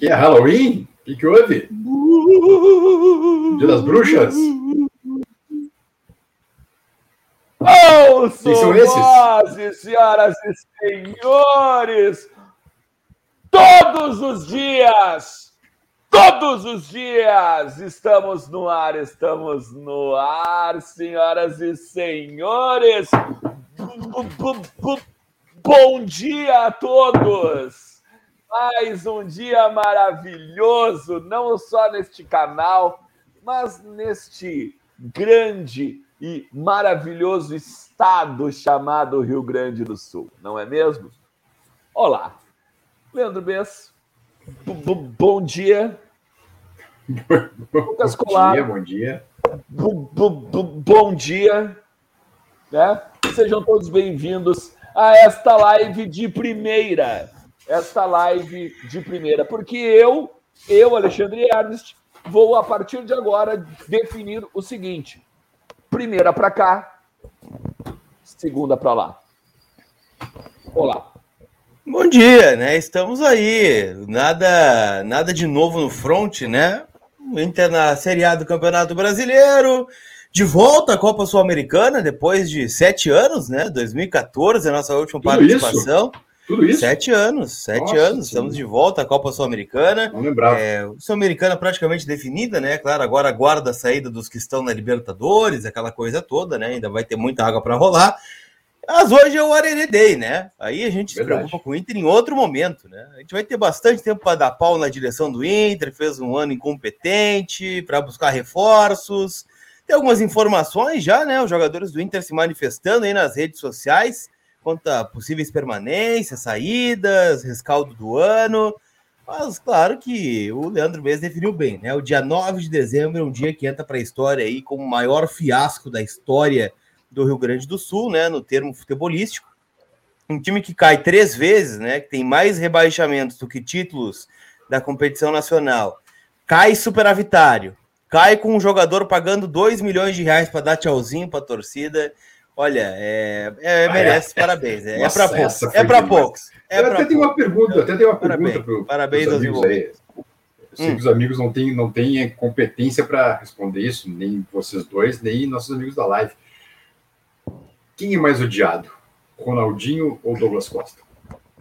Que é Halloween? O que, que houve? Dia das bruxas? Oh, são esses? senhoras e senhores, todos os dias, todos os dias, estamos no ar, estamos no ar, senhoras e senhores. Bom dia a todos! Mais um dia maravilhoso, não só neste canal, mas neste grande e maravilhoso estado chamado Rio Grande do Sul, não é mesmo? Olá, Leandro Bess, bom dia. Lucas Colar. Bom dia, bom dia. Bom dia. Né? Sejam todos bem-vindos a esta live de primeira. Esta live de primeira. Porque eu, eu, Alexandre Ernst, vou, a partir de agora, definir o seguinte: primeira para cá, segunda para lá. Olá. Bom dia, né? Estamos aí. Nada, nada de novo no front, né? O Inter na Série A do Campeonato Brasileiro de volta à Copa Sul-Americana depois de sete anos, né? 2014, a nossa última Tudo participação. Isso? Tudo isso? Sete anos, sete Nossa, anos. Sim. Estamos de volta à Copa Sul-Americana. Não lembrava. É, Sul-Americana praticamente definida, né? Claro, agora aguarda a saída dos que estão na Libertadores, aquela coisa toda, né? Ainda vai ter muita água para rolar. Mas hoje é o Arene Day, né? Aí a gente Verdade. se preocupa com o Inter em outro momento, né? A gente vai ter bastante tempo para dar pau na direção do Inter, fez um ano incompetente para buscar reforços. Tem algumas informações já, né? Os jogadores do Inter se manifestando aí nas redes sociais quanto a possíveis permanências, saídas, rescaldo do ano. Mas claro que o Leandro Mendes definiu bem, né? O dia 9 de dezembro é um dia que entra para a história aí como o maior fiasco da história do Rio Grande do Sul, né? No termo futebolístico. Um time que cai três vezes, né? Que tem mais rebaixamentos do que títulos da competição nacional. Cai superavitário cai com um jogador pagando 2 milhões de reais para dar tchauzinho para a torcida. Olha, é, é merece é, parabéns. É, é para poucos. É para poucos. É eu até tenho uma pergunta, até tenho uma pergunta para parabéns aos amigos aí. Eu sei hum. que os amigos não têm, não têm competência para responder isso, nem vocês dois, nem nossos amigos da live. Quem é mais odiado? Ronaldinho ou Douglas Costa?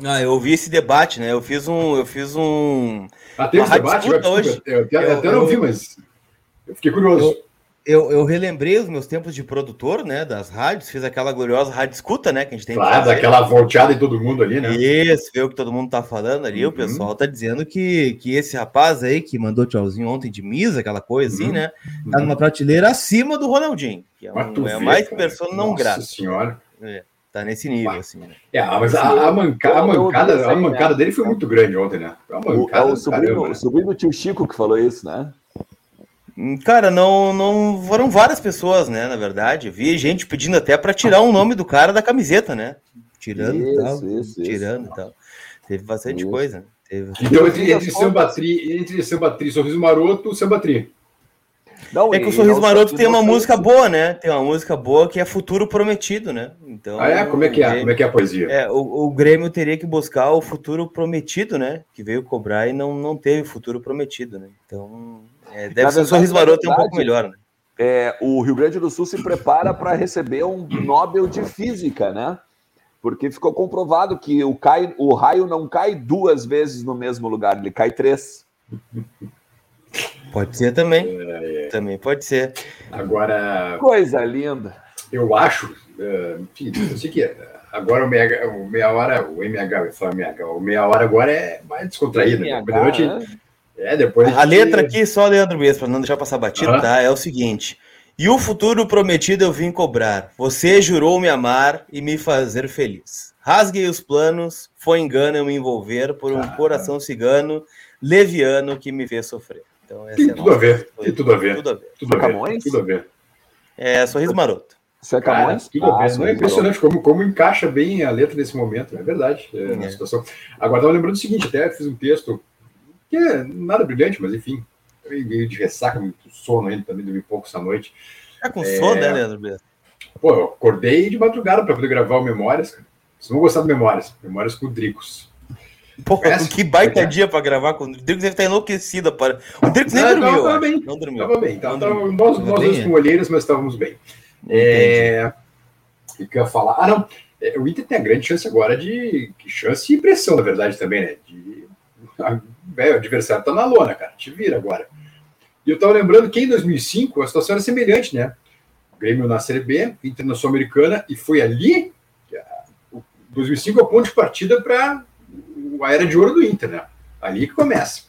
Ah, eu ouvi esse debate, né? Eu fiz um. Eu fiz um. Ah, teve esse debate? Eu, hoje. Eu, eu, eu até não vi, mas. Eu fiquei curioso. Eu, eu, relembrei os meus tempos de produtor, né, das rádios, fiz aquela gloriosa rádio escuta, né, que a gente tem claro, daquela volteada em todo mundo ali, né? Isso, ver o que todo mundo tá falando ali, uhum. o pessoal tá dizendo que, que esse rapaz aí, que mandou tchauzinho ontem de misa, aquela coisa assim, uhum. né, tá numa prateleira acima do Ronaldinho, que é, um, é mais pessoa não grata. Nossa senhora. É, tá nesse nível, assim, né? É, mas a, a, manca, a mancada, a mancada dele foi muito grande ontem, né? Foi uma mancada, o, é o sobrinho, o sobrinho do tio Chico que falou isso, né? Cara, não, não foram várias pessoas, né? Na verdade, vi gente pedindo até para tirar o um nome do cara da camiseta, né? Tirando isso, e tal, isso, tirando isso. e tal. Teve bastante isso. coisa. Teve... Então, entre, entre Samba Tri, entre Samba Tri, Sorriso Maroto, Samba Tri. Não, é que o Sorriso Maroto tem uma música boa, né? Tem uma música boa que é Futuro Prometido, né? Então, ah, é? Como é que é? Como é que é a poesia? É, o, o Grêmio teria que buscar o futuro prometido, né? Que veio cobrar e não, não teve futuro prometido, né? Então, é, deve ser um sorriso maroto um pouco melhor, né? É, o Rio Grande do Sul se prepara para receber um Nobel de Física, né? Porque ficou comprovado que o, cai, o raio não cai duas vezes no mesmo lugar, ele cai três. Pode ser também. É, é. Também pode ser. Agora. Coisa linda. Eu acho, uh, enfim, eu sei que agora o meia, o meia hora, o MH, eu falo MH, o meia hora agora é mais descontraído. MH, né? noite, é, depois. A, gente... letra aqui, só Leandro mesmo, para não deixar passar batido, uhum. tá? É o seguinte. E o futuro prometido eu vim cobrar. Você jurou me amar e me fazer feliz. Rasguei os planos, foi engano eu me envolver por um ah, coração cigano, leviano que me fez sofrer. Então, tem, é tudo a ver, tem tudo a ver. Tudo a ver. Tudo a ver. Camões? Tudo a ver. É, sorriso maroto. Isso é Camões? Cara, tudo ah, a ver. Não é impressionante como, como encaixa bem a letra nesse momento. É verdade. É, é. situação. Agora, estava lembrando o seguinte: até fiz um texto que é nada brilhante, mas enfim, meio de ressaca, muito sono ainda, também dormi pouco essa noite. É com é... sono, né, Leandro? Pô, eu acordei de madrugada para poder gravar o Memórias, cara. Vocês vão gostar de Memórias. Memórias com o Dricos. Pô, que baita é. dia para gravar com o Dricos deve estar enlouquecido. Para... O Dricos nem não, dormiu. Tava bem. Não dormiu. Tava bem. Tava, tava, nós nós dois com olheiras, mas estávamos bem. É... O que eu ia falar? Ah, não. É, o Inter tem a grande chance agora de. Chance e pressão, na verdade, também, né? De... É, o adversário tá na lona, cara. Te vira agora. E eu tava lembrando que em 2005 a situação era semelhante, né? O Grêmio na Série B, Inter na Sul-Americana, e foi ali. Que a... 2005 é o ponto de partida para a era de ouro do Inter, né? Ali que começa.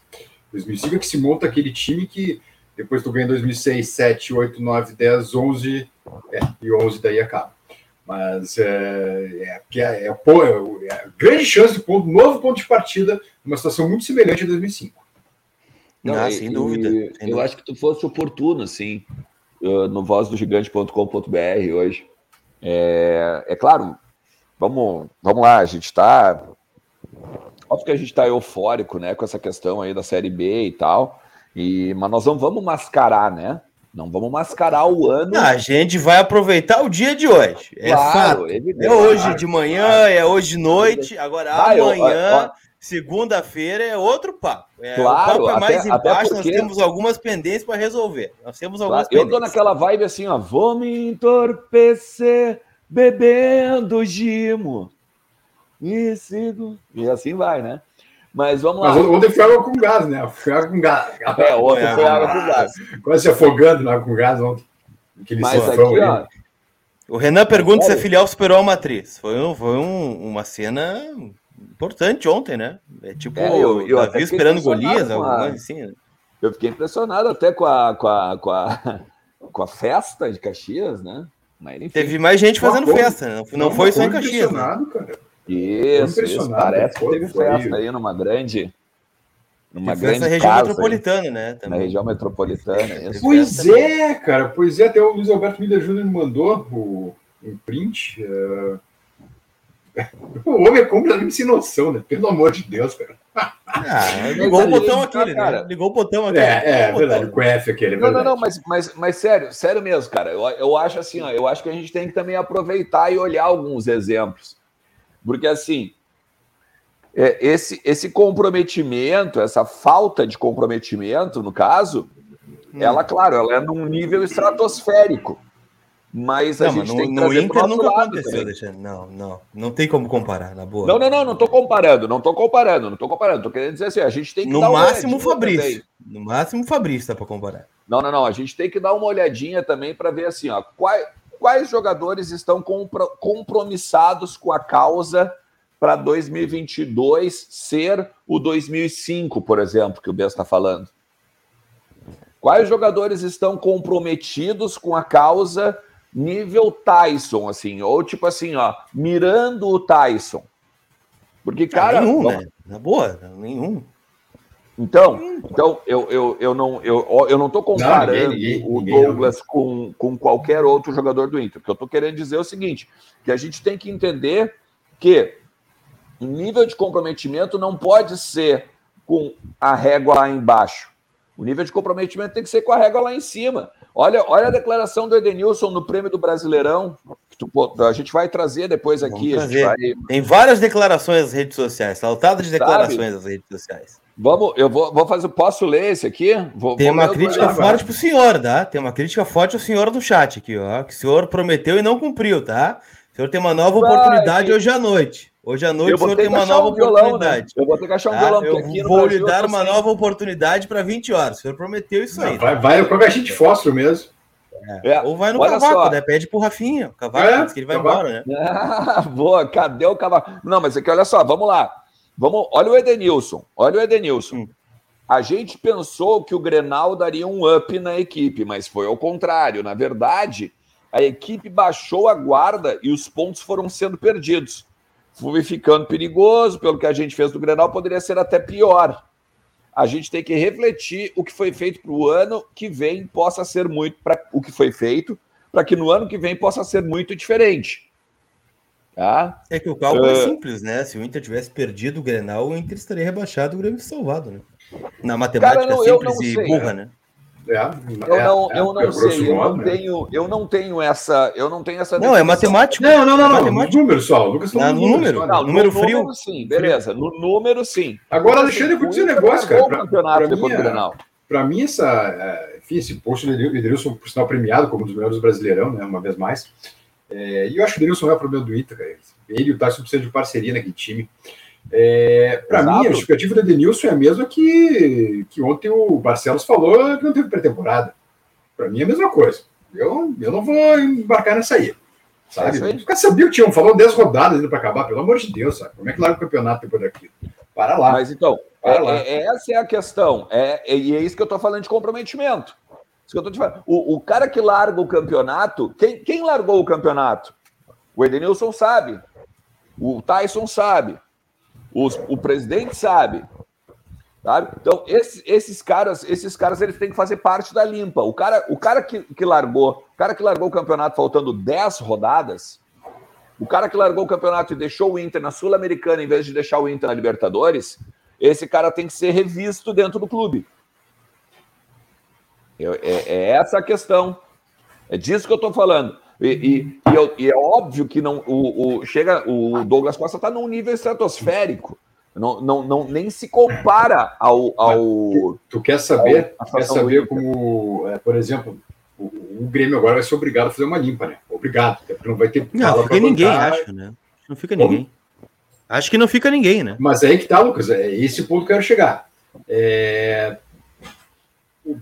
2005 é que se monta aquele time que depois tu ganha 2006, 7, 8, 9, 10, 11, é, e 11 daí acaba. Mas é, é, é, é, é, é grande chance de ponto, novo ponto de partida, uma situação muito semelhante a 2005. Não, ah, sem, dúvida, sem dúvida. Eu acho que tu fosse oportuno, assim, no vozdogigante.com.br hoje. É, é claro, vamos, vamos lá, a gente está Óbvio que a gente está eufórico, né, com essa questão aí da Série B e tal, e, mas nós não vamos mascarar, né? Não vamos mascarar o ano. a gente vai aproveitar o dia de hoje. É claro, fato. É hoje de manhã, é hoje de noite. Agora, ah, amanhã, segunda-feira, é outro papo. É, claro, o papo é mais até, embaixo, porque... nós temos algumas pendências para resolver. Nós temos algumas claro, Eu tô naquela vibe assim, ó. Vou me entorpecer bebendo gimo. E sigo. E assim vai, né? Mas vamos lá. Mas ontem foi água com gás, né? Foi água com gás. É, ontem foi água com gás. Quase se afogando na água com gás ontem. Aquele Mas aqui, ó, o Renan pergunta se a filial superou a matriz. Foi, um, foi um, uma cena importante ontem, né? É tipo é, eu, eu Davi esperando Golias, alguma coisa assim. Né? Eu fiquei impressionado até com a, com a, com a, com a festa de Caxias, né? Mas, enfim, Teve mais gente fazendo festa, né? não, não foi só em Caxias. Né? Cara. Isso, isso. Parece que teve foi, festa aí numa grande. Numa grande na região metropolitana, aí, né? Também. Na região metropolitana. Isso. Pois é, cara. Pois é, até o Luiz Alberto Miller Júnior me mandou o, um print. Uh... O homem é completamente sem noção, né? Pelo amor de Deus, cara. Ah, ligou o botão aqui, cara. Né? Ligou o botão aqui. É, é, verdade, o F aquele. É não, não, não, mas, mas, mas sério, sério mesmo, cara. Eu, eu acho assim, ó, eu acho que a gente tem que também aproveitar e olhar alguns exemplos. Porque, assim, é, esse, esse comprometimento, essa falta de comprometimento, no caso, hum. ela, claro, ela é num nível estratosférico. Mas a não, gente tem que no Inter nunca aconteceu, Alexandre. Não, não. Não tem como comparar, na boa. Não, não, não, não tô comparando, não tô comparando, não tô comparando. Tô querendo dizer assim, a gente tem que no dar máximo, Fabrício. Também. No máximo, Fabrício tá para comparar. Não, não, não. A gente tem que dar uma olhadinha também para ver assim, ó, quais, quais jogadores estão compromissados com a causa para 2022 ser o 2005, por exemplo, que o Bess está falando? Quais jogadores estão comprometidos com a causa nível Tyson, assim, ou tipo assim, ó, mirando o Tyson? Porque, cara. nenhum, vamos... né? Na boa, nenhum. Então, então eu, eu, eu não eu, eu não estou comparando não, ninguém, ninguém, o Douglas ninguém. com, com qualquer outro jogador do Inter. O que eu estou querendo dizer é o seguinte: que a gente tem que entender que o nível de comprometimento não pode ser com a régua lá embaixo. O nível de comprometimento tem que ser com a régua lá em cima. Olha, olha a declaração do Edenilson no prêmio do Brasileirão. Tu, a gente vai trazer depois aqui. Vai... Tem várias declarações nas redes sociais, saltada de declarações Sabe? nas redes sociais. Vamos, eu vou, vou fazer. Posso ler esse aqui? Vou, Tem uma crítica forte para o senhor, tá? Tem uma crítica forte ao senhor do chat aqui, ó. Que o senhor prometeu e não cumpriu, tá? O senhor tem uma nova oportunidade hoje à noite. Hoje à noite o senhor tem uma nova um oportunidade. Violão, né? Eu vou ter que achar um tá? violão. Eu vou lhe dar uma nova oportunidade para 20 horas. O senhor prometeu isso não, aí. Vai, vai no gente fósforo mesmo. É. É. Ou vai no Olha cavaco, só. né? Pede pro Rafinha. O cavaco, é, que ele vai cavaco. embora, né? Ah, boa, cadê o cavaco? Não, mas aqui, olha só, vamos lá. Vamos, olha o Edenilson. Olha o Edenilson. Hum. A gente pensou que o Grenal daria um up na equipe, mas foi ao contrário. Na verdade, a equipe baixou a guarda e os pontos foram sendo perdidos. Foi ficando perigoso, pelo que a gente fez do Grenal, poderia ser até pior. A gente tem que refletir o que foi feito para o ano que vem possa ser muito para o que foi feito, para que no ano que vem possa ser muito diferente. Tá? É que o cálculo uh... é simples, né? Se o Inter tivesse perdido o Grenal, o Inter estaria rebaixado, o Grêmio salvado, né? Na matemática Cara, não, simples e sei, burra, né? É, eu não, é, eu não sei, eu não, né? tenho, eu não tenho essa, eu não tenho essa. Não, é matemática. Não, não, não, não. Matemática. número só. Lucas tá no número. Não, número no frio. Número, sim, beleza. No número sim. Agora, Alexandre, eu vou dizer um negócio, cara. Pra, campeonato pra, mim, pra mim, essa, é, enfim, esse posto do Edenilson, por sinal, premiado como um dos melhores brasileirão, né? Uma vez mais. É, e eu acho que o Edenilson é o problema do Inter, cara. Ele e o Tyson precisam de parceria naquele time. É, para mim, a justificativa do Edenilson é a mesma que, que ontem o Barcelos falou que não teve pré-temporada. Para mim é a mesma coisa. Eu, eu não vou embarcar nessa aí. Sabe? É sabia que tinham falou 10 rodadas ainda para acabar, pelo amor de Deus, sabe? Como é que larga o campeonato depois daqui? Para lá. Mas então, Para é, lá. É, essa é a questão. É, é, e é isso que eu estou falando de comprometimento. Isso que eu tô te falando. O, o cara que larga o campeonato, quem, quem largou o campeonato? O Edenilson sabe. O Tyson sabe. Os, o presidente sabe. Sabe? Então, esses, esses caras, esses caras eles têm que fazer parte da limpa. O cara, o cara que, que largou, o cara que largou o campeonato faltando 10 rodadas, o cara que largou o campeonato e deixou o Inter na Sul-Americana em vez de deixar o Inter na Libertadores, esse cara tem que ser revisto dentro do clube. É, é, é essa a questão. É disso que eu estou falando. E, e, e, eu, e, é óbvio que não o, o chega o Douglas Costa está num nível estratosférico. Não, não, não, nem se compara ao. ao tu quer saber, ao, quer saber como, é, por exemplo, o, o, Grêmio agora vai ser obrigado a fazer uma limpa, né? Obrigado, porque não vai ter. Não, fica ninguém, acho, né? Não fica ninguém. Acho que não fica ninguém, né? Mas é aí que tá, Lucas. É esse ponto que eu quero chegar. É...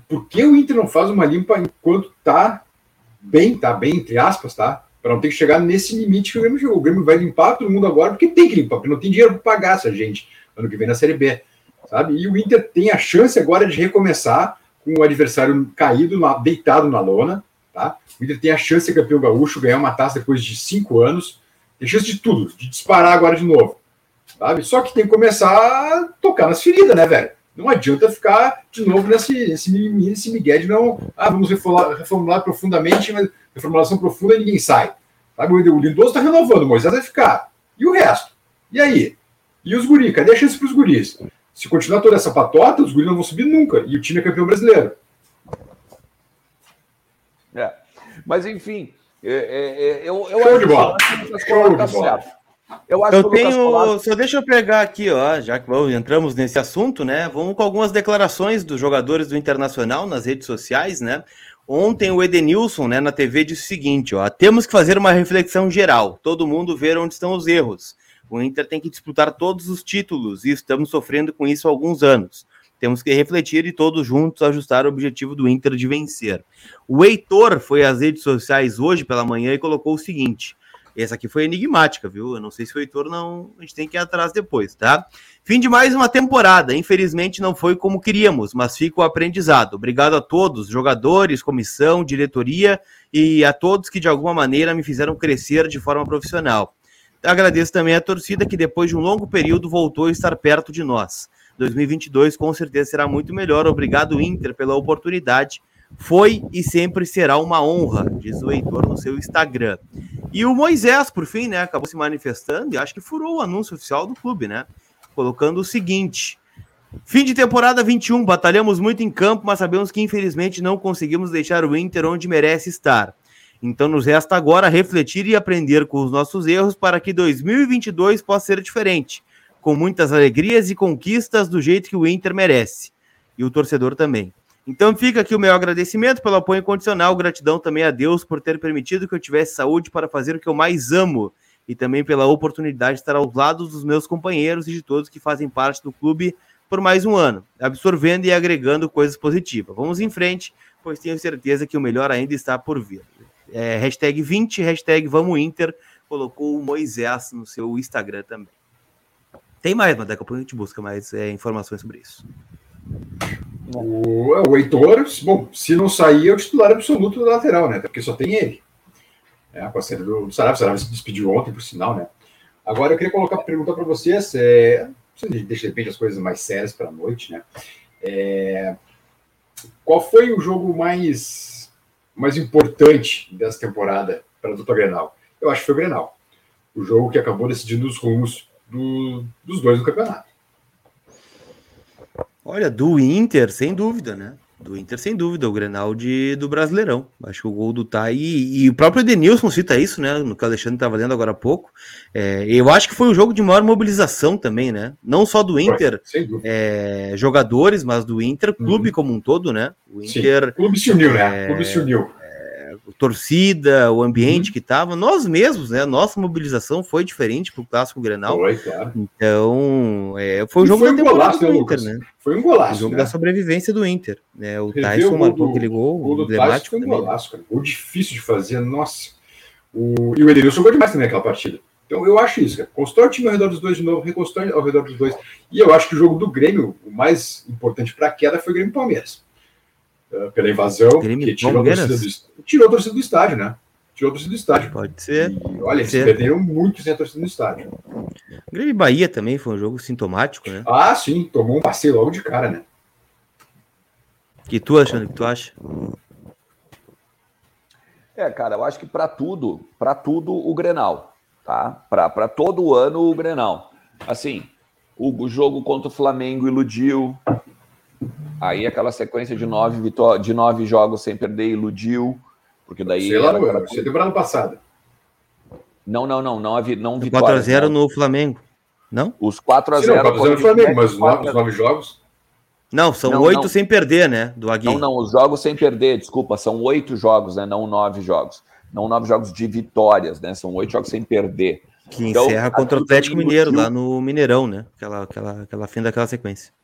Por que o Inter não faz uma limpa enquanto tá bem, tá bem, entre aspas, tá? Para não ter que chegar nesse limite que o Grêmio. O Grêmio vai limpar todo mundo agora porque tem que limpar, porque não tem dinheiro para pagar essa gente ano que vem na Série B, sabe? E o Inter tem a chance agora de recomeçar com o adversário caído, deitado na lona, tá? O Inter tem a chance de campeão gaúcho, ganhar uma taça depois de cinco anos, tem chance de tudo, de disparar agora de novo, sabe? Só que tem que começar a tocar nas feridas, né, velho? Não adianta ficar de novo nesse, nesse, nesse migué de não. Ah, vamos reformular, reformular profundamente, mas reformulação profunda e ninguém sai. Sabe? O Lindoso está renovando, o Moisés vai ficar. E o resto? E aí? E os guris? Cadê a chance para os guris? Se continuar toda essa patota, os guris não vão subir nunca. E o time é campeão brasileiro. É. Mas, enfim, é, é, é eu, eu Show acho de bola. que Show de bola. Certo. Eu, acho eu tenho. Colar... Só deixa eu pegar aqui, ó, já que vamos, entramos nesse assunto, né? Vamos com algumas declarações dos jogadores do Internacional nas redes sociais, né? Ontem o Edenilson, né, na TV disse o seguinte, ó: temos que fazer uma reflexão geral, todo mundo ver onde estão os erros. O Inter tem que disputar todos os títulos e estamos sofrendo com isso há alguns anos. Temos que refletir e todos juntos ajustar o objetivo do Inter de vencer. O Heitor foi às redes sociais hoje pela manhã e colocou o seguinte: essa aqui foi enigmática, viu? Eu não sei se o Heitor não. A gente tem que ir atrás depois, tá? Fim de mais uma temporada. Infelizmente não foi como queríamos, mas fica o aprendizado. Obrigado a todos, jogadores, comissão, diretoria e a todos que de alguma maneira me fizeram crescer de forma profissional. Agradeço também a torcida que depois de um longo período voltou a estar perto de nós. 2022 com certeza será muito melhor. Obrigado, Inter, pela oportunidade foi e sempre será uma honra, diz o Heitor no seu Instagram. E o Moisés, por fim, né, acabou se manifestando e acho que furou o anúncio oficial do clube, né? Colocando o seguinte: Fim de temporada 21, batalhamos muito em campo, mas sabemos que infelizmente não conseguimos deixar o Inter onde merece estar. Então nos resta agora refletir e aprender com os nossos erros para que 2022 possa ser diferente, com muitas alegrias e conquistas do jeito que o Inter merece. E o torcedor também. Então fica aqui o meu agradecimento pelo apoio incondicional, gratidão também a Deus por ter permitido que eu tivesse saúde para fazer o que eu mais amo e também pela oportunidade de estar aos lados dos meus companheiros e de todos que fazem parte do clube por mais um ano, absorvendo e agregando coisas positivas. Vamos em frente, pois tenho certeza que o melhor ainda está por vir. É, hashtag 20, hashtag Vamos Inter, colocou o Moisés no seu Instagram também. Tem mais, mas daqui a pouco a gente busca mais é, informações sobre isso. O, o Heitor, bom, se não sair, é o titular absoluto do lateral, né? Porque só tem ele. É, a parceira do, Sarabia, o Sarabia se despediu ontem, por sinal, né? Agora eu queria colocar pergunta para vocês, é, deixa de repente as coisas mais sérias para a noite, né? É, qual foi o jogo mais, mais importante dessa temporada para a dupla Grenal? Eu acho que foi o Grenal. O jogo que acabou decidindo os rumos do, dos dois no campeonato. Olha, do Inter, sem dúvida, né? do Inter, sem dúvida, o Grenal de, do Brasileirão. Acho que o gol do Tai. E, e o próprio Edenilson cita isso, né? No que o Alexandre estava lendo agora há pouco. É, eu acho que foi um jogo de maior mobilização também, né? Não só do Inter, é, jogadores, mas do Inter, clube uhum. como um todo, né? O Inter. Sim. O clube se uniu, né? O clube se uniu torcida, o ambiente uhum. que estava, nós mesmos, né? Nossa mobilização foi diferente para o clássico Grenal. Foi, claro. Então, é, foi o jogo foi da um golaço, do Inter, né? Foi um golaço. O jogo né? da sobrevivência do Inter. Né? O Rever Tyson marcou aquele gol. O do foi um também. golaço, cara. Gol difícil de fazer, nossa. O... E o Edenilson jogou demais também naquela partida. Então eu acho isso, cara. Constrói o time ao redor dos dois de novo, reconstrói ao redor dos dois. E eu acho que o jogo do Grêmio, o mais importante para a queda foi o Grêmio Palmeiras. Uh, pela invasão, que tirou a, torcida do, tirou a torcida do estádio, né? Tirou a torcida do estádio. Pode ser. E, olha, eles perderam muito sem a torcida do estádio. Grêmio Bahia também foi um jogo sintomático, né? Ah, sim, tomou um passeio logo de cara, né? que tu, achando que tu acha? É, cara, eu acho que para tudo, para tudo o Grenal, tá? Para todo ano o Grenal. Assim, o jogo contra o Flamengo iludiu, Aí aquela sequência de nove, vitó de nove jogos sem perder iludiu, porque daí. Sei lá, aquela... você temporada passada. Não, não, não, não, não, não vitória. 4x0 no Flamengo. Não? Os 4x0. 4x0 no Flamengo, mas os nove, nove jogos. Não, são oito sem perder, né? Do Aguirre. Não, não, os jogos sem perder, desculpa, são oito jogos, né? Não nove jogos. Não nove jogos de vitórias, né? São oito jogos sem perder. Que então, encerra contra o Atlético Mineiro, lá no Mineirão, né? Aquela, aquela, aquela fim daquela sequência é,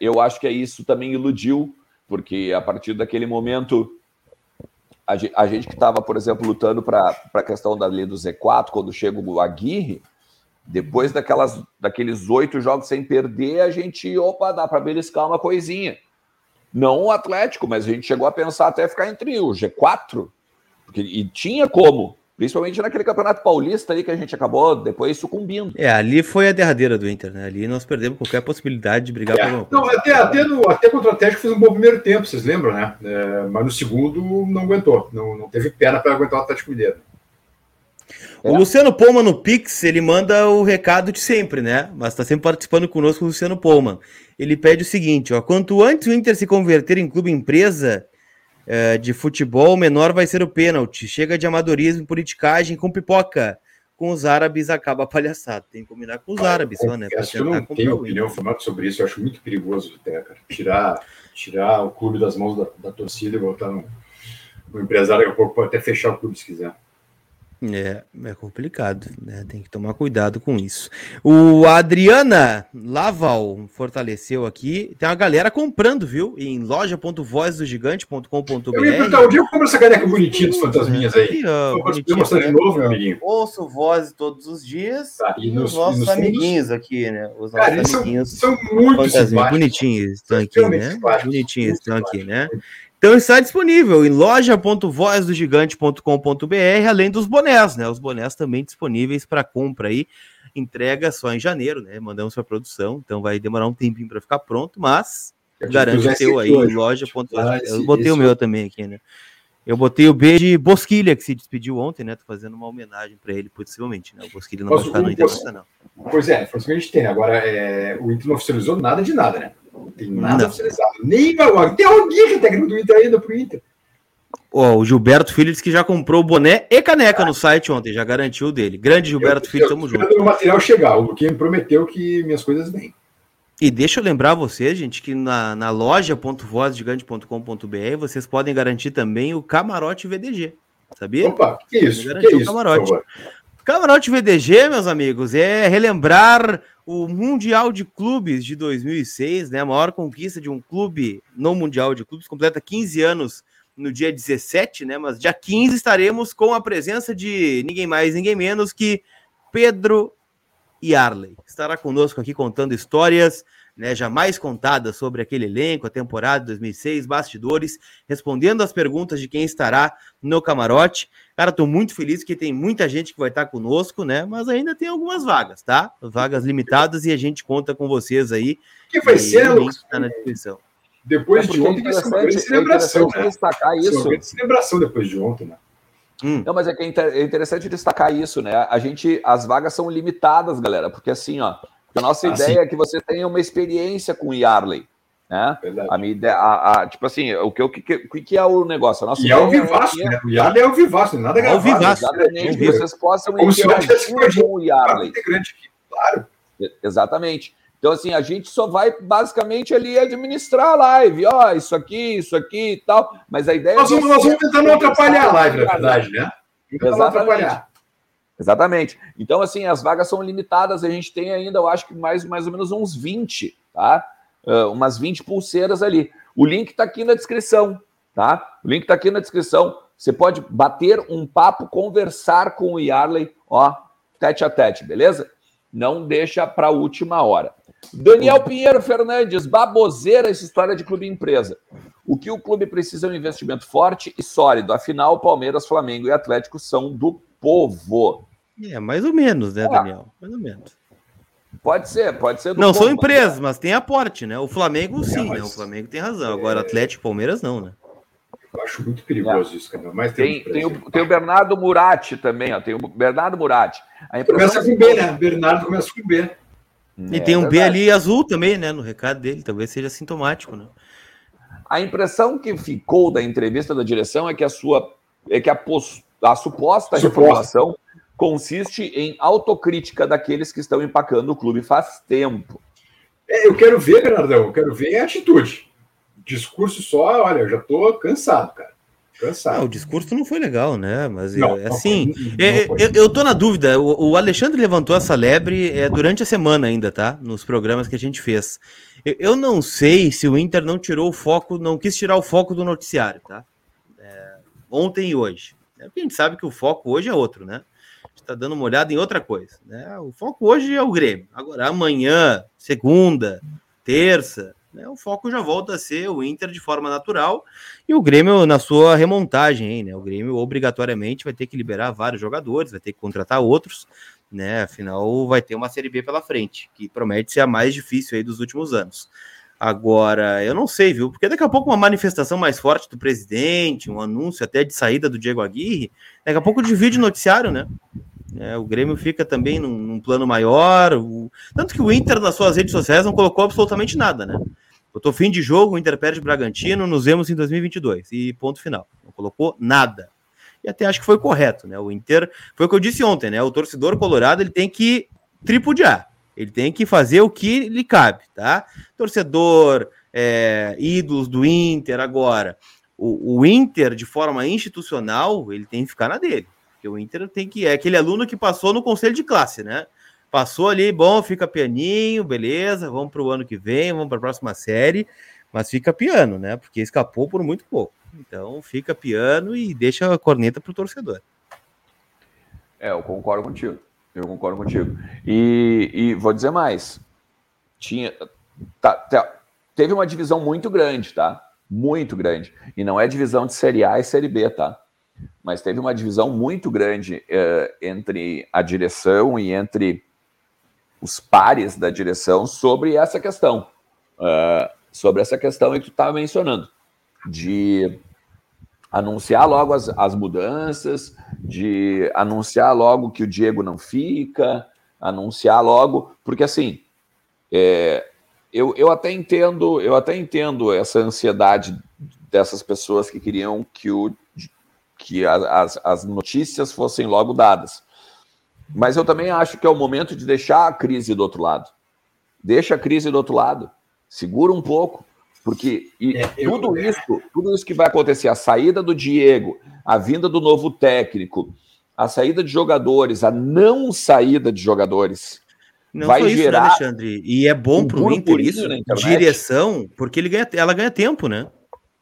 eu acho que isso também iludiu, porque a partir daquele momento, a gente, a gente que estava, por exemplo, lutando para a questão da lei do Z4, quando chega o Aguirre, depois daquelas, daqueles oito jogos sem perder, a gente, opa, dá para beliscar uma coisinha. Não o Atlético, mas a gente chegou a pensar até ficar entre o G4, porque, e tinha como. Principalmente naquele campeonato paulista ali que a gente acabou depois sucumbindo. É, ali foi a derradeira do Inter, né? Ali nós perdemos qualquer possibilidade de brigar é, pelo. Não, até, até, no, até contra o Atlético fez um bom primeiro tempo, vocês lembram, né? É, mas no segundo não aguentou, não, não teve perna para aguentar o Atlético Mineiro. O é. Luciano Poma no Pix, ele manda o recado de sempre, né? Mas está sempre participando conosco o Luciano Poma. Ele pede o seguinte, ó, quanto antes o Inter se converter em clube empresa, é, de futebol, menor vai ser o pênalti. Chega de amadorismo, politicagem com pipoca. Com os árabes acaba a palhaçada. Tem que combinar com os cara, árabes, só, né? Eu não tenho opinião formada sobre isso. Eu acho muito perigoso até, cara. Tirar, tirar o clube das mãos da, da torcida e botar no, no empresário. Daqui a pouco pode até fechar o clube se quiser. É, é complicado, né? Tem que tomar cuidado com isso. O Adriana Laval fortaleceu aqui. Tem uma galera comprando, viu? Em loja.vozdogigante.com.br. Eu ia perguntar, onde eu compro essa caneca bonitinha dos fantasminhas aí? Vou mostrar de novo, meu amiguinho. Ouço voz todos os dias tá, e, e nos, os nossos e amiguinhos aqui, né? Os nossos Cara, amiguinhos. São, são muito bonitinhos estão aqui, né? Bonitinhos estão aqui, né? Então está disponível em loja.vozdogigante.com.br, além dos bonés, né? Os bonés também disponíveis para compra aí. Entrega só em janeiro, né? Mandamos para produção, então vai demorar um tempinho para ficar pronto, mas garante o teu aí em loja. Ah, eu botei o meu também aqui, né? Eu botei o B de Bosquilha, que se despediu ontem, né? Tô fazendo uma homenagem para ele, possivelmente, né? O Bosquilha não Posso, vai ficar no Internacional. Pois é, foi o que a gente tem. Agora, é, o Inter não oficializou nada de nada, né? Não tem nada não. oficializado. Nem agora. Tem alguém que técnico do Inter ainda pro Inter. Oh, o Gilberto Filho disse que já comprou boné e caneca ah. no site ontem, já garantiu dele. Grande Gilberto eu, Filho, tamo junto. o material chegar, o Luquinha me prometeu que minhas coisas vêm. E deixa eu lembrar vocês, gente, que na, na loja.vozgigante.com.br vocês podem garantir também o camarote VDG. Sabia? Opa, que isso? Que isso? Camarote. Camarote VDG, meus amigos, é relembrar o Mundial de Clubes de 2006, né? A maior conquista de um clube no Mundial de Clubes, completa 15 anos no dia 17, né? Mas dia 15 estaremos com a presença de ninguém mais, ninguém menos que Pedro Yarley. Estará conosco aqui contando histórias né, jamais contadas sobre aquele elenco, a temporada de 2006, bastidores, respondendo as perguntas de quem estará no camarote. Cara, tô muito feliz que tem muita gente que vai estar conosco, né? Mas ainda tem algumas vagas, tá? Vagas limitadas e a gente conta com vocês aí. Que vai ser, Lucas? Tá na descrição. Depois é de ontem vai ser uma grande celebração, né? destacar isso. Uma grande celebração depois de ontem, né? Hum. Não, mas é que é, é interessante destacar isso, né? A gente, as vagas são limitadas, galera, porque assim, ó, a nossa ah, ideia sim. é que você tenha uma experiência com o Yarley. Né? A minha ideia, a, a, tipo assim, o que, o que, que, que é o negócio? A nossa e é o vivaço, é... né? O Yarley é o vivaço, nada é. É o vivaço. Exatamente, é vocês possam interagir com o Yarley. Claro. Exatamente. Então, assim, a gente só vai basicamente ali administrar a live. Ó, oh, isso aqui, isso aqui e tal. Mas a ideia nós, é. Nós vamos tentar não atrapalhar a live, na verdade, né? Exatamente. Exatamente. Então, assim, as vagas são limitadas. A gente tem ainda, eu acho que mais, mais ou menos uns 20, tá? Uh, umas 20 pulseiras ali. O link está aqui na descrição, tá? O link está aqui na descrição. Você pode bater um papo, conversar com o Yarley, ó, tete a tete, beleza? Não deixa para a última hora. Daniel Pinheiro Fernandes, baboseira essa história de clube empresa. O que o clube precisa é um investimento forte e sólido. Afinal, Palmeiras, Flamengo e Atlético são do povo. É, mais ou menos, né, é. Daniel? Mais ou menos. Pode ser, pode ser. não são empresas, mas tem aporte, né? O Flamengo, sim, é, mas... né? O Flamengo tem razão. Agora, Atlético e Palmeiras, não, né? Eu acho muito perigoso é. isso, cara. Mas tem, tem, tem, o, tem o Bernardo Murati também, ó. Tem o Bernardo Murati. A começa com B, né? Bernardo começa com B. E é, tem um verdade. B ali azul também, né? No recado dele, talvez seja sintomático, né? A impressão que ficou da entrevista da direção é que a sua é que a, post, a suposta reformulação consiste em autocrítica daqueles que estão empacando o clube faz tempo. É, eu quero ver, Bernardão, eu quero ver a atitude. Discurso só, olha, eu já tô cansado, cara. Cansado. Não, o discurso não foi legal, né? Mas não, é, assim, não, não é, eu, eu tô na dúvida. O, o, Alexandre levantou essa lebre é, durante a semana ainda, tá? Nos programas que a gente fez. Eu, eu, não sei se o Inter não tirou o foco, não quis tirar o foco do noticiário, tá? É, ontem e hoje. É, porque a gente sabe que o foco hoje é outro, né? A gente tá dando uma olhada em outra coisa. Né? O foco hoje é o Grêmio. Agora, amanhã, segunda, terça, né, o foco já volta a ser o Inter de forma natural e o Grêmio na sua remontagem, hein, né? O Grêmio obrigatoriamente vai ter que liberar vários jogadores, vai ter que contratar outros, né? Afinal, vai ter uma Série B pela frente, que promete ser a mais difícil aí dos últimos anos. Agora, eu não sei, viu? Porque daqui a pouco uma manifestação mais forte do presidente, um anúncio até de saída do Diego Aguirre, daqui a pouco divide o noticiário, né? É, o Grêmio fica também num, num plano maior. O... Tanto que o Inter nas suas redes sociais não colocou absolutamente nada, né? Botou fim de jogo, o Inter perde Bragantino, nos vemos em 2022. E ponto final. Não colocou nada. E até acho que foi correto, né? O Inter, foi o que eu disse ontem, né? O torcedor colorado ele tem que tripudiar. Ele tem que fazer o que lhe cabe, tá? Torcedor, é, ídolos do Inter agora. O, o, Inter, de forma institucional, ele tem que ficar na dele. Porque o Inter tem que. É aquele aluno que passou no conselho de classe, né? Passou ali, bom, fica pianinho, beleza, vamos para o ano que vem, vamos para a próxima série, mas fica piano, né? Porque escapou por muito pouco. Então fica piano e deixa a corneta para o torcedor. É, eu concordo contigo. Eu concordo contigo. E, e vou dizer mais. Tinha, tá, tá, teve uma divisão muito grande, tá? Muito grande. E não é divisão de Série A e Série B, tá? Mas teve uma divisão muito grande uh, entre a direção e entre os pares da direção sobre essa questão, uh, sobre essa questão que tu estava mencionando, de anunciar logo as, as mudanças, de anunciar logo que o Diego não fica, anunciar logo, porque assim, é, eu, eu até entendo, eu até entendo essa ansiedade dessas pessoas que queriam que o que as, as notícias fossem logo dadas. Mas eu também acho que é o momento de deixar a crise do outro lado. Deixa a crise do outro lado. Segura um pouco. Porque é, tudo eu... isso, tudo isso que vai acontecer, a saída do Diego, a vinda do novo técnico, a saída de jogadores, a não saída de jogadores, não vai isso, né, gerar. Né, Alexandre? E é bom para o Inter isso, direção, porque ele ganha, ela ganha tempo, né?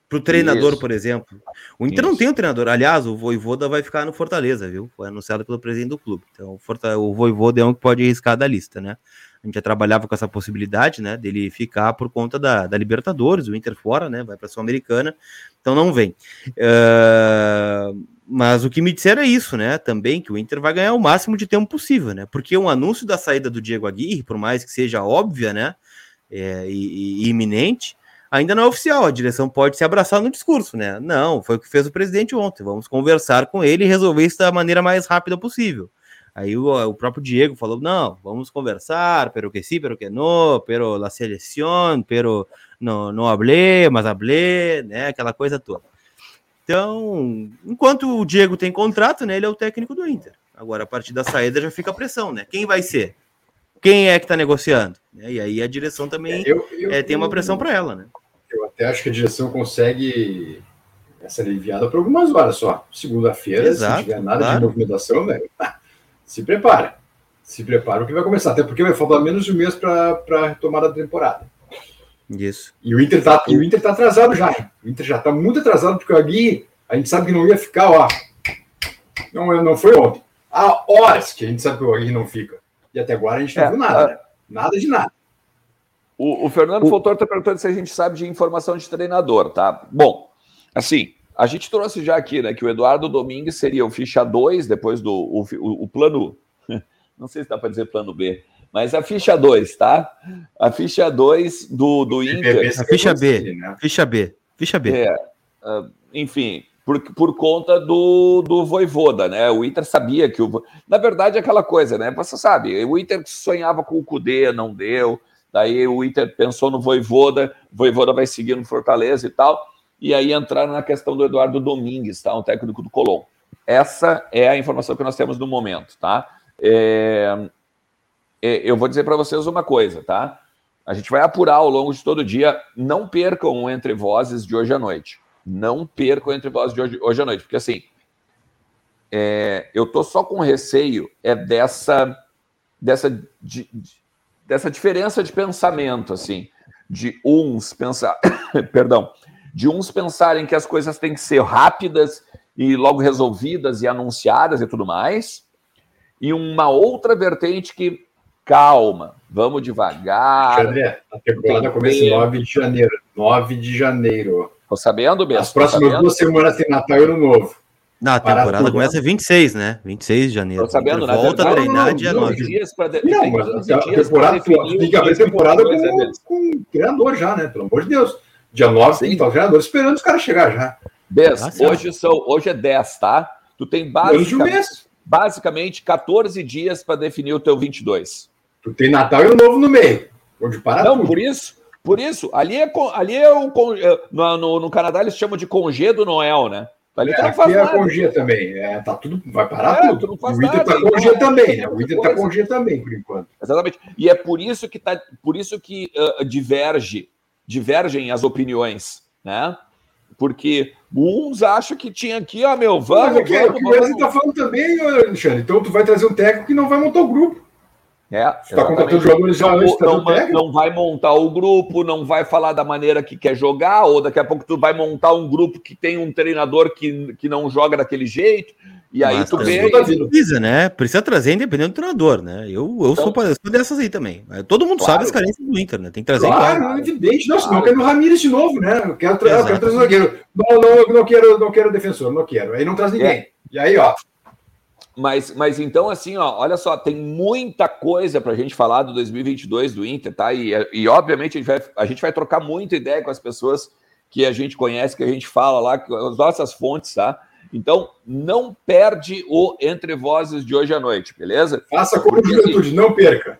Para o treinador, Isso. por exemplo. O Inter Isso. não tem um treinador. Aliás, o Voivoda vai ficar no Fortaleza, viu? Foi anunciado pelo presidente do clube. Então, o Voivoda é um que pode arriscar da lista, né? A gente já trabalhava com essa possibilidade, né? Dele ficar por conta da, da Libertadores, o Inter fora, né? Vai para a Sul-Americana. Então, não vem. Uh, mas o que me disseram é isso, né? Também que o Inter vai ganhar o máximo de tempo possível, né? Porque o anúncio da saída do Diego Aguirre, por mais que seja óbvia, né? É, e, e iminente ainda não é oficial, a direção pode se abraçar no discurso, né? Não, foi o que fez o presidente ontem. Vamos conversar com ele e resolver isso da maneira mais rápida possível. Aí o, o, próprio Diego falou: não, vamos conversar, pero que sí, pero que no, pero la seleção, pero não, não hablé, mas hablé, né? Aquela coisa toda. Então, enquanto o Diego tem contrato, né? Ele é o técnico do Inter. Agora, a partir da saída já fica a pressão, né? Quem vai ser? Quem é que está negociando? E aí a direção também é, eu, eu, é, tem uma pressão para ela, né? Eu até acho que a direção consegue essa aliviada por algumas horas só. Segunda-feira, se tiver nada claro. de movimentação, velho, se prepara. Se prepara o que vai começar. Até porque vai faltar menos de um mês para a retomada da temporada. Isso. E o Inter tá, e o Inter tá atrasado já. Hein? O Inter já tá muito atrasado, porque ali a gente sabe que não ia ficar, ó. Não, não foi ontem. Há horas que a gente sabe que o Agui não fica. E até agora a gente não é, viu nada, né? Nada de nada. O, o Fernando o... Fotor está perguntando se a gente sabe de informação de treinador, tá? Bom, assim, a gente trouxe já aqui, né, que o Eduardo Domingues seria o ficha 2, depois do o, o, o plano. Não sei se dá para dizer plano B, mas a ficha 2, tá? A ficha 2 do, do Inter. A ficha B, né? ficha B, ficha B. É, uh, enfim, por, por conta do, do Voivoda, né? O Inter sabia que o. Na verdade, é aquela coisa, né? Você sabe, o Inter sonhava com o Cudê, não deu. Daí o Inter pensou no Voivoda, o Voivoda vai seguir no Fortaleza e tal e aí entraram na questão do Eduardo Domingues, tá? Um técnico do Colom. Essa é a informação que nós temos no momento, tá? É... É, eu vou dizer para vocês uma coisa, tá? A gente vai apurar ao longo de todo o dia. Não percam o Entre Vozes de hoje à noite. Não percam o Entre Vozes de hoje, hoje à noite, porque assim, é, eu tô só com receio é dessa dessa de, dessa diferença de pensamento, assim, de uns pensar, perdão, de uns pensarem que as coisas têm que ser rápidas e logo resolvidas e anunciadas e tudo mais, e uma outra vertente que, calma, vamos devagar. André, a temporada começa em 9 de janeiro. 9 de janeiro. Tô sabendo mesmo. As próximas sabendo. duas semanas tem Natal e Ano Novo. Não, a temporada começa 26, né? 26 de janeiro. Tô sabendo, né? Volta a treinar não, dia 9. Dias pra de... Não, mas a temporada, tem que abrir temporada com, com o treinador já, né? Pelo amor de Deus. Dia 9 tem que estar o treinador esperando os caras chegar já. 10. Ah, hoje, são, hoje é 10, tá? Tu tem basicamente, basicamente 14 dias para definir o teu 22. Tu tem Natal e o Novo no meio. Onde para Não, tudo. por isso, por isso, ali é, ali é um. É, no, no, no Canadá eles chamam de congê do Noel, né? Ali é, aqui é congê também. É, tá tudo, vai parar é, tudo. o Inter está com congê também, né? O Inter está congê também, por enquanto. Exatamente. E é por isso que, tá, por isso que uh, diverge divergem as opiniões, né? Porque uns acham que tinha aqui, ó, meu, vamos. Mas, é, vamos, o que você está falando também, Alexandre. Então, tu vai trazer um técnico que não vai montar o grupo. É, está contratando jogadores já antes não, não, não vai montar o grupo, não vai falar da maneira que quer jogar, ou daqui a pouco tu vai montar um grupo que tem um treinador que, que não joga daquele jeito. E aí Mas tu vê. Precisa, né? Precisa trazer independente do treinador, né? Eu, eu, então, sou, sou dessas aí também. Todo mundo claro. sabe as carências do Inter, né? Tem que trazer claro, claro. evidente. Nossa, claro. não quero o Ramires de novo, né? Eu quero, tra eu quero trazer zagueiro. Não, não, não, quero, não quero defensor, não quero. Aí não traz ninguém. É. E aí, ó. Mas, mas então, assim, ó, olha só, tem muita coisa para a gente falar do 2022 do Inter, tá? E, e obviamente a gente, vai, a gente vai trocar muita ideia com as pessoas que a gente conhece, que a gente fala lá, as nossas fontes, tá? Então, não perde o Entre Vozes de hoje à noite, beleza? Faça como juventude, não perca.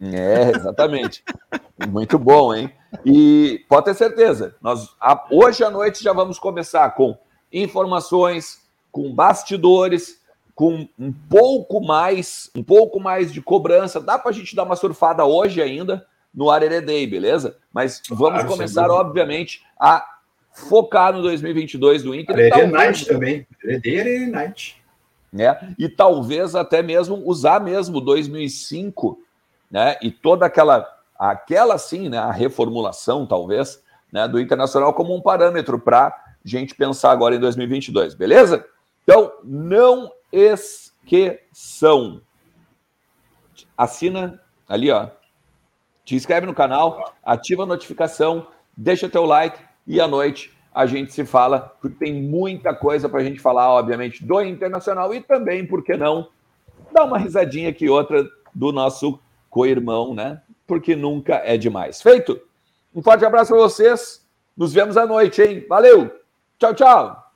É, exatamente. Muito bom, hein? E pode ter certeza, nós hoje à noite já vamos começar com informações, com bastidores, com um pouco mais, um pouco mais de cobrança. Dá para a gente dar uma surfada hoje ainda no Arere Day, beleza? Mas vamos claro, começar, obviamente, a focar no 2022 do Inter. Arerê Night também. Arerê Night. Né? E talvez até mesmo usar mesmo 2005, né? E toda aquela, aquela sim, né? A reformulação, talvez, né? Do Internacional como um parâmetro para gente pensar agora em 2022, beleza? Então, não esqueçam. Assina ali, ó. Te inscreve no canal, ativa a notificação, deixa teu like e à noite a gente se fala, porque tem muita coisa para a gente falar, obviamente, do Internacional e também, por que não, dar uma risadinha aqui outra do nosso co-irmão, né? Porque nunca é demais. Feito? Um forte abraço para vocês. Nos vemos à noite, hein? Valeu! Tchau, tchau!